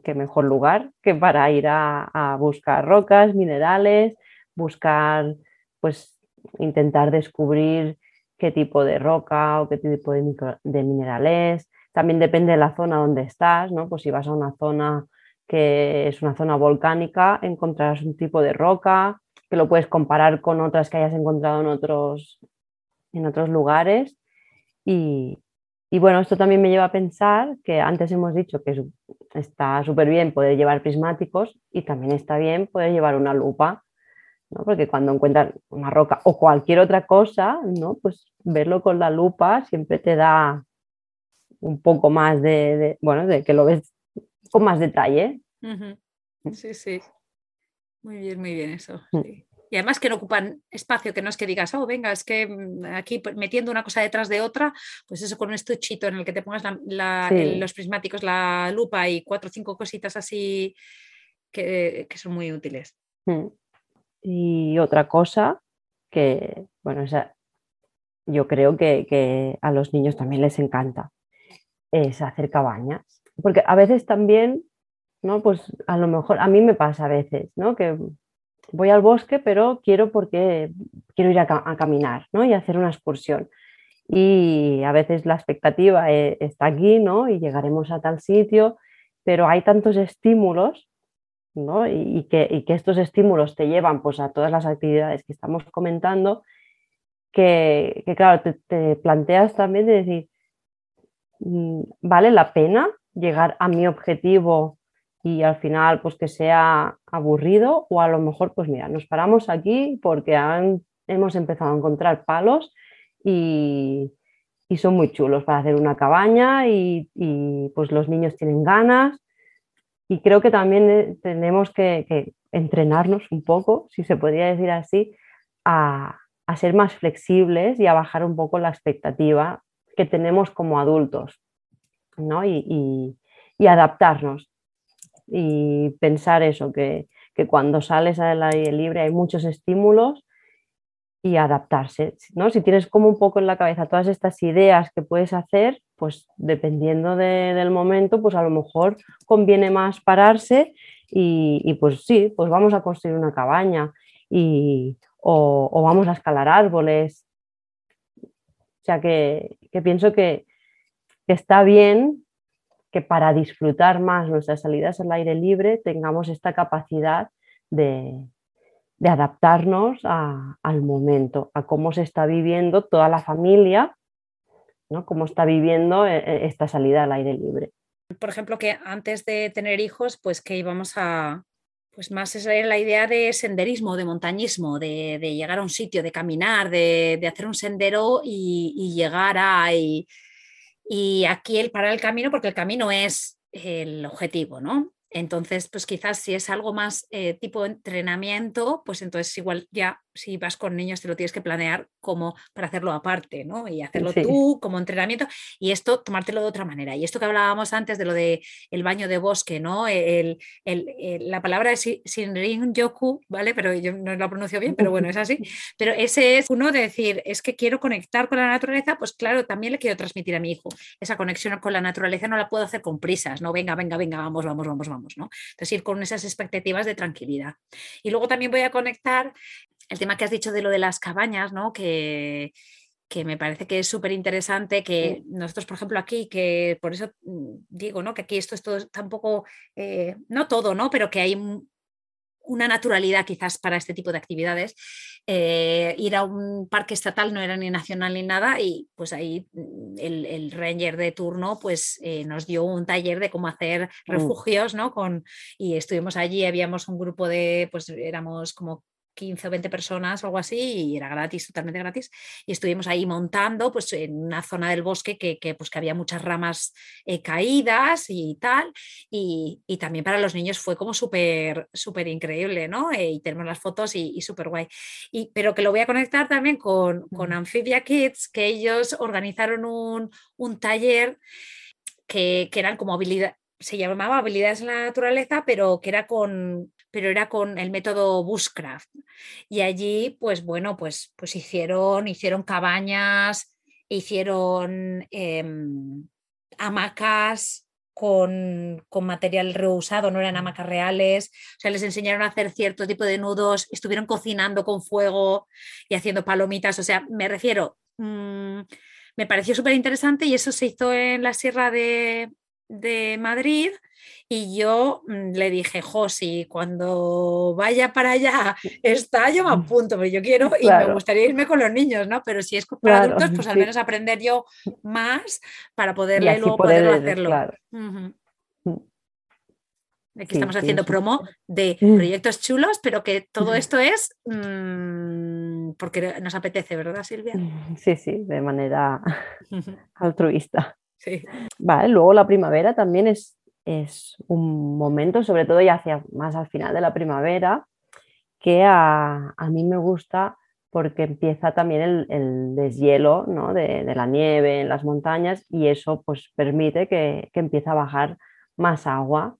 qué mejor lugar que para ir a, buscar rocas, minerales, buscar, pues intentar descubrir qué tipo de roca o qué tipo de, de minerales. También depende de la zona donde estás, ¿no? Pues si vas a una zona que es una zona volcánica, encontrarás un tipo de roca que lo puedes comparar con otras que hayas encontrado en otros, en otros lugares y, y bueno, esto también me lleva a pensar que antes hemos dicho que está súper bien poder llevar prismáticos y también está bien poder llevar una lupa, ¿no? porque cuando encuentras una roca o cualquier otra cosa, ¿no? pues verlo con la lupa siempre te da un poco más de, bueno, de que lo ves con más detalle. Sí, sí. Muy bien, muy bien eso. Mm. Sí. Y además que no ocupan espacio, que no es que digas, oh, venga, es que mm, aquí metiendo una cosa detrás de otra, pues eso con un estuchito en el que te pongas los prismáticos, la lupa y cuatro o cinco cositas así que, son muy útiles. Hmm. Y otra cosa que, bueno, yo creo que, que a los niños también les encanta es hacer cabañas. Porque a veces también, ¿no? Pues a lo mejor, a mí me pasa a veces, ¿no? Que voy al bosque, pero quiero porque quiero ir a, caminar ¿no? y hacer una excursión. Y a veces la expectativa eh, está aquí, ¿no? Y llegaremos a tal sitio, pero hay tantos estímulos, ¿no? Y, que, estos estímulos te llevan pues, a todas las actividades que estamos comentando, que, claro, te, te, planteas también de decir, mm, ¿vale la pena llegar a mi objetivo y al final pues que sea aburrido o a lo mejor pues mira, nos paramos aquí porque han, hemos empezado a encontrar palos y, y, son muy chulos para hacer una cabaña y, pues los niños tienen ganas y creo que también eh, tenemos que, que entrenarnos un poco, si se podría decir así, a, a ser más flexibles y a bajar un poco la expectativa que tenemos como adultos ¿no? y, y adaptarnos y pensar eso, que, cuando sales al aire libre hay muchos estímulos y adaptarse, ¿no? Si tienes como un poco en la cabeza todas estas ideas que puedes hacer, pues dependiendo del momento, pues a lo mejor conviene más pararse y, pues sí, pues vamos a construir una cabaña y, o, vamos a escalar árboles. O sea que, pienso que, que está bien que para disfrutar más nuestras salidas al aire libre tengamos esta capacidad de, de adaptarnos al momento, a cómo se está viviendo toda la familia, ¿no? cómo está viviendo eh, eh, esta salida al aire libre. Por ejemplo, que antes de tener hijos, pues que íbamos a, pues más es la idea de senderismo, de montañismo, de, llegar a un sitio, de caminar, de, hacer un sendero y, llegar a... Y, y, aquí el parar el camino, porque el camino es el objetivo, ¿no? Entonces, pues quizás si es algo más eh, tipo entrenamiento, pues entonces igual ya si vas con niños te lo tienes que planear como para hacerlo aparte, ¿no? Y hacerlo tú como entrenamiento y esto tomártelo de otra manera. Y esto que hablábamos antes de lo de el baño de bosque, ¿no? El, la palabra es Shinrin Yoku, ¿vale? Pero yo no lo pronuncio bien, pero bueno, es así. Pero ese es uno de decir, es que quiero conectar con la naturaleza, pues claro, también le quiero transmitir a mi hijo. Esa conexión con la naturaleza no la puedo hacer con prisas, ¿no? Venga, venga, venga, vamos, vamos, vamos, vamos. ¿no? Entonces ir con esas expectativas de tranquilidad. Y luego también voy a conectar el tema que has dicho de lo de las cabañas, ¿no? Que, que me parece que es súper interesante que nosotros, por ejemplo, aquí, que por eso mm, digo, ¿no? Que aquí esto es todo tampoco, eh, no todo, ¿no? Pero que hay una naturalidad quizás para este tipo de actividades. Eh, ir a un parque estatal no era ni nacional ni nada y pues ahí mm, el, ranger de turno pues eh, nos dio un taller de cómo hacer mm. refugios, ¿no? Con, y estuvimos allí, habíamos un grupo de, pues éramos como 15 o 20 personas o algo así y era gratis, totalmente gratis. Y estuvimos ahí montando pues en una zona del bosque que, pues, que había muchas ramas eh, caídas y tal. Y, también para los niños fue como súper, súper increíble, ¿no? Eh, y tenemos las fotos y, y súper guay. Y, pero que lo voy a conectar también con, con Amphibia Kids, que ellos organizaron un, un taller que, que eran como habilidad, se llamaba habilidades en la naturaleza, pero que era con, pero era con el método Bushcraft. Y allí, pues bueno, pues, pues hicieron, hicieron cabañas, hicieron em, hamacas con, con, material reusado, no eran hamacas reales. O sea, les enseñaron a hacer cierto tipo de nudos, estuvieron cocinando con fuego y haciendo palomitas. O sea, me refiero, mm, me pareció súper interesante y eso se hizo en la Sierra de, de Madrid y yo mm, le dije, Josi, cuando vaya para allá está, yo me apunto, pero yo quiero y me gustaría irme con los niños, ¿no? Pero si es para adultos, pues al menos aprender yo más para poderle luego poder, hacerlo. Mm. Aquí estamos haciendo promo de mm. proyectos chulos, pero que todo esto es porque nos apetece, ¿verdad, Silvia? Sí, sí, de manera altruista. Vale, luego la primavera también es es un momento, sobre todo ya hacia más al final de la primavera, que a, mí me gusta porque empieza también el, deshielo de, la nieve en las montañas y eso pues permite que, que empiece a bajar más agua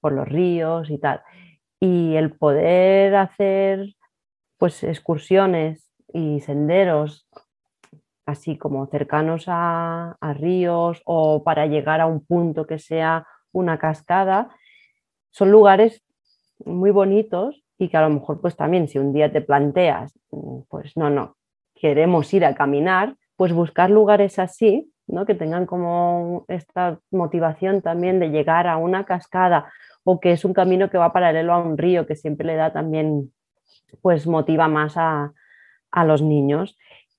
por los ríos y tal. Y el poder hacer pues excursiones y senderos así como cercanos a, ríos o para llegar a un punto que sea una cascada, son lugares muy bonitos y que a lo mejor pues también si un día te planteas, mm, pues no, no, queremos ir a caminar, pues buscar lugares así, ¿no? que tengan como esta motivación también de llegar a una cascada o que es un camino que va paralelo a un río que siempre le da también, pues motiva más a, los niños.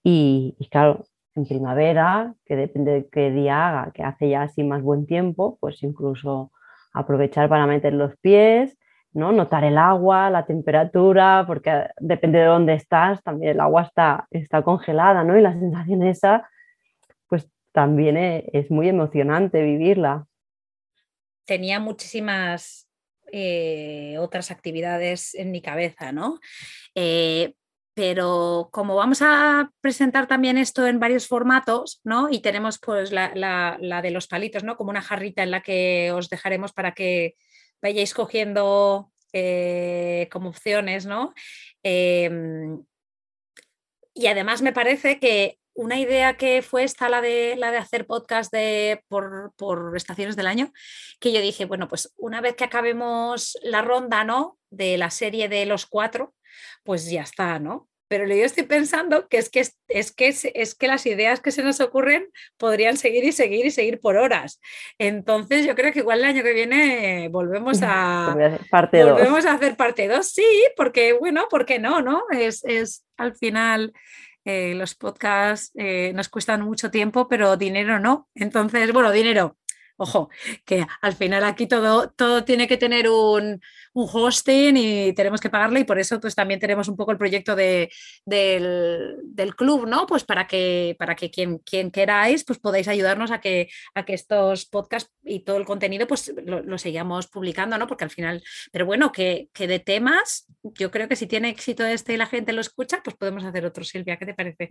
Y, claro, en primavera, que depende de qué día haga, que hace ya así más buen tiempo, pues incluso aprovechar para meter los pies, ¿no? Notar el agua, la temperatura, porque depende de dónde estás, también el agua está, está congelada, ¿no? Y la sensación esa, pues también e, es muy emocionante vivirla. Tenía muchísimas eh, otras actividades en mi cabeza, ¿no? Eh, pero como vamos a presentar también esto en varios formatos, ¿no? Y tenemos pues la, de los palitos, ¿no? Como una jarrita en la que os dejaremos para que vayáis cogiendo eh, como opciones, ¿no? Em, y además me parece que una idea que fue esta, la de, la de hacer podcast de, por, por, estaciones del año, que yo dije, bueno, pues una vez que acabemos la ronda, ¿no? De la serie de los cuatro, pues ya está, ¿no? pero yo estoy pensando que es que, es, que, es, que las ideas que se nos ocurren podrían seguir y seguir y seguir por horas. Entonces yo creo que igual el año que viene volvemos a, parte volvemos a hacer parte 2, sí, porque bueno, ¿por qué no? no? Es, es al final... Eh, los podcasts eh, nos cuestan mucho tiempo, pero dinero no. Entonces, bueno, dinero, Ojo, que al final aquí todo, todo tiene que tener un, hosting y tenemos que pagarle y por eso pues también tenemos un poco el proyecto de, del, club, ¿no? Pues para que, para que quien, quien queráis pues podáis ayudarnos a que, a que estos podcasts y todo el contenido pues lo, lo sigamos publicando, ¿no? Porque al final, pero bueno, que, que, de temas, yo creo que si tiene éxito este y la gente lo escucha, pues podemos hacer otro, Silvia, ¿qué te parece?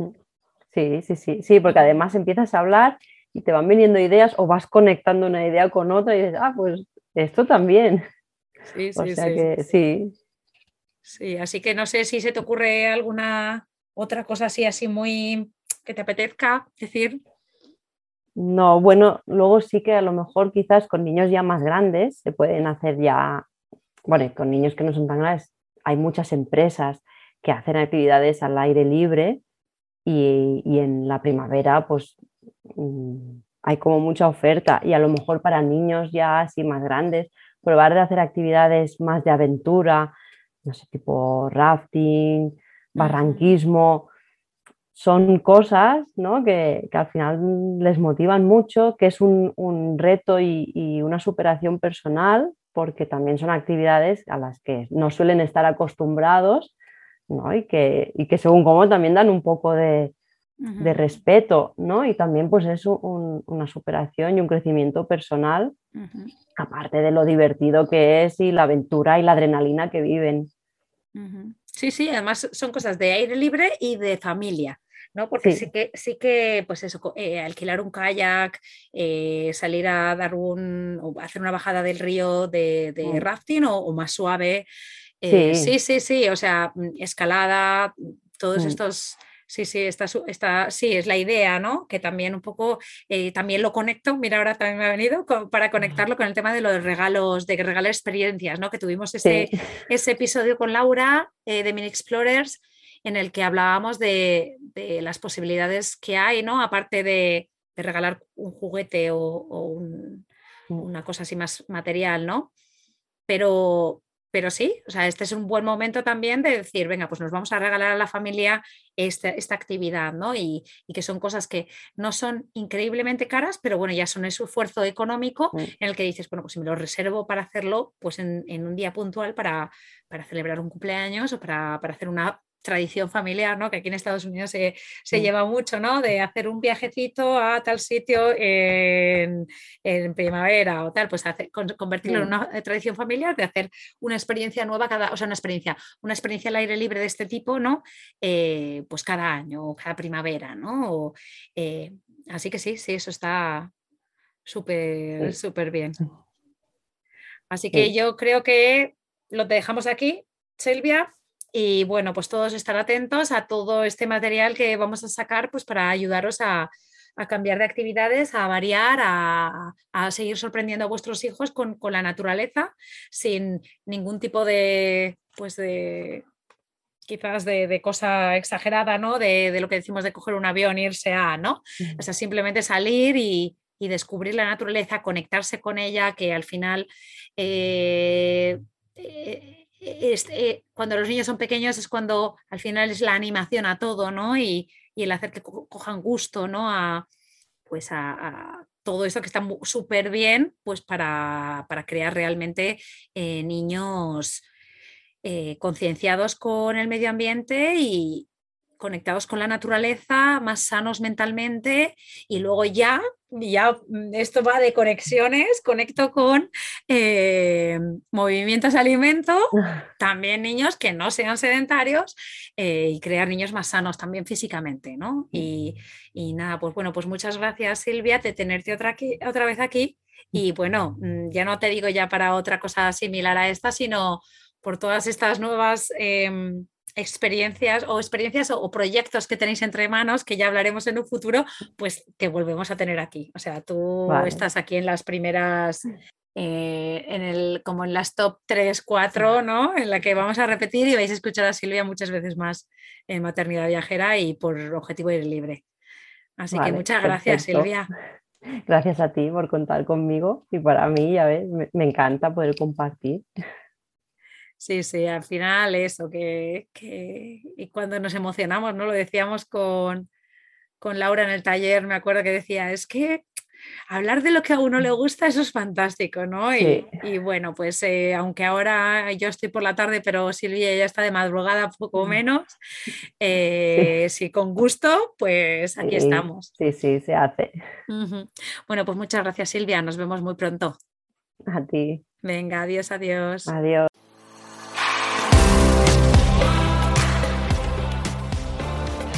Sí, sí, sí, sí, porque además empiezas a hablar y te van viniendo ideas o vas conectando una idea con otra y dices, ah, pues esto también. Sí, sí, sí, sí. Sí, así que no sé si se te ocurre alguna otra cosa así, así muy que te apetezca decir. No, bueno, luego sí que a lo mejor quizás con niños ya más grandes se pueden hacer ya, bueno, con niños que no son tan grandes, hay muchas empresas que hacen actividades al aire libre y, y en la primavera pues hay como mucha oferta y a lo mejor para niños ya así más grandes, probar de hacer actividades más de aventura, no sé, tipo rafting, barranquismo, son cosas ¿no? que, al final les motivan mucho, que es un, reto y, una superación personal, porque también son actividades a las que no suelen estar acostumbrados ¿no? y, que, y que según cómo también dan un poco de, de respeto, ¿no? Y también pues es una superación y un crecimiento personal, aparte de lo divertido que es y la aventura y la adrenalina que viven. Sí, sí, además son cosas de aire libre y de familia. ¿no? Porque sí. que, sí que, pues eso, eh, alquilar un kayak, eh, salir a dar un, o hacer una bajada del río de, mm. rafting o, más suave. Eh, sí. sí. sí, o sea, mm, escalada, todos mm. estos Sí, sí, está, está, sí, es la idea, ¿no? Que también un poco, eh, también lo conecto, mira, ahora también me ha venido para conectarlo con el tema de los regalos, de regalar experiencias, ¿no? Que tuvimos ese, ese episodio con Laura eh, de Mini Explorers en el que hablábamos de, las posibilidades que hay, ¿no? Aparte de, regalar un juguete o, mm. una cosa así más material, ¿no? Pero, pero sí, o sea, este es un buen momento también de decir, venga, pues nos vamos a regalar a la familia esta, esta actividad, ¿no? Y, que son cosas que no son increíblemente caras, pero bueno, ya son ese esfuerzo económico en el que dices, bueno, pues si me lo reservo para hacerlo, pues en, un día puntual para, para celebrar un cumpleaños o para, para hacer una tradición familiar, ¿no? Que aquí en Estados Unidos se, mm. lleva mucho, ¿no? De hacer un viajecito a tal sitio en, primavera o tal, pues convertirlo en una tradición familiar, de hacer una experiencia nueva cada, o sea, una experiencia, una experiencia al aire libre de este tipo, ¿no? Eh, pues cada año o cada primavera, ¿no? Eh, así que sí, sí, eso está súper, súper bien. Así que yo creo que lo dejamos aquí, Silvia. Y bueno, pues todos estar atentos a todo este material que vamos a sacar pues para ayudaros a, cambiar de actividades, a variar, a, seguir sorprendiendo a vuestros hijos con, la naturaleza, sin ningún tipo de, pues de quizás de, cosa exagerada, ¿no? De, lo que decimos de coger un avión e irse a, ¿no? O sea, simplemente salir y, descubrir la naturaleza, conectarse con ella, que al final eh, eh, eh, cuando los niños son pequeños es cuando al final es la animación a todo, ¿no? Y, el hacer que cojan gusto, ¿no? A, pues a, todo esto que está súper bien, pues para, crear realmente eh, niños eh, concienciados con el medio ambiente y, conectados con la naturaleza, más sanos mentalmente y luego ya, ya mm, esto va de conexiones, conecto con eh, movimientos alimento, también niños que no sean sedentarios eh, y crear niños más sanos también físicamente, ¿no? Y, nada, pues bueno, pues muchas gracias Silvia de tenerte otra, aquí, otra vez aquí y bueno, mm, ya no te digo ya para otra cosa similar a esta, sino por todas estas nuevas... Em, experiencias o experiencias o, proyectos que tenéis entre manos, que ya hablaremos en un futuro, pues que volvemos a tener aquí. O sea, tú estás aquí en las primeras eh, en el, como en las top 3, 4, ¿no? En la que vamos a repetir y vais a escuchar a Silvia muchas veces más en maternidad viajera y por objetivo ir libre. Así que muchas gracias, Silvia. Gracias a ti por contar conmigo y para mí, ya ves, me, encanta poder compartir. Sí, sí, al final eso, que, que, y cuando nos emocionamos, ¿no? Lo decíamos con, con Laura en el taller, me acuerdo que decía, es que hablar de lo que a uno le gusta, eso es fantástico, ¿no? Y, bueno, pues eh, aunque ahora yo estoy por la tarde, pero Silvia ya está de madrugada, poco mm. menos, eh, sí. con gusto, pues aquí estamos. Sí, sí, se hace. Bueno, pues muchas gracias Silvia, nos vemos muy pronto. A ti. Venga, adiós, adiós. Adiós.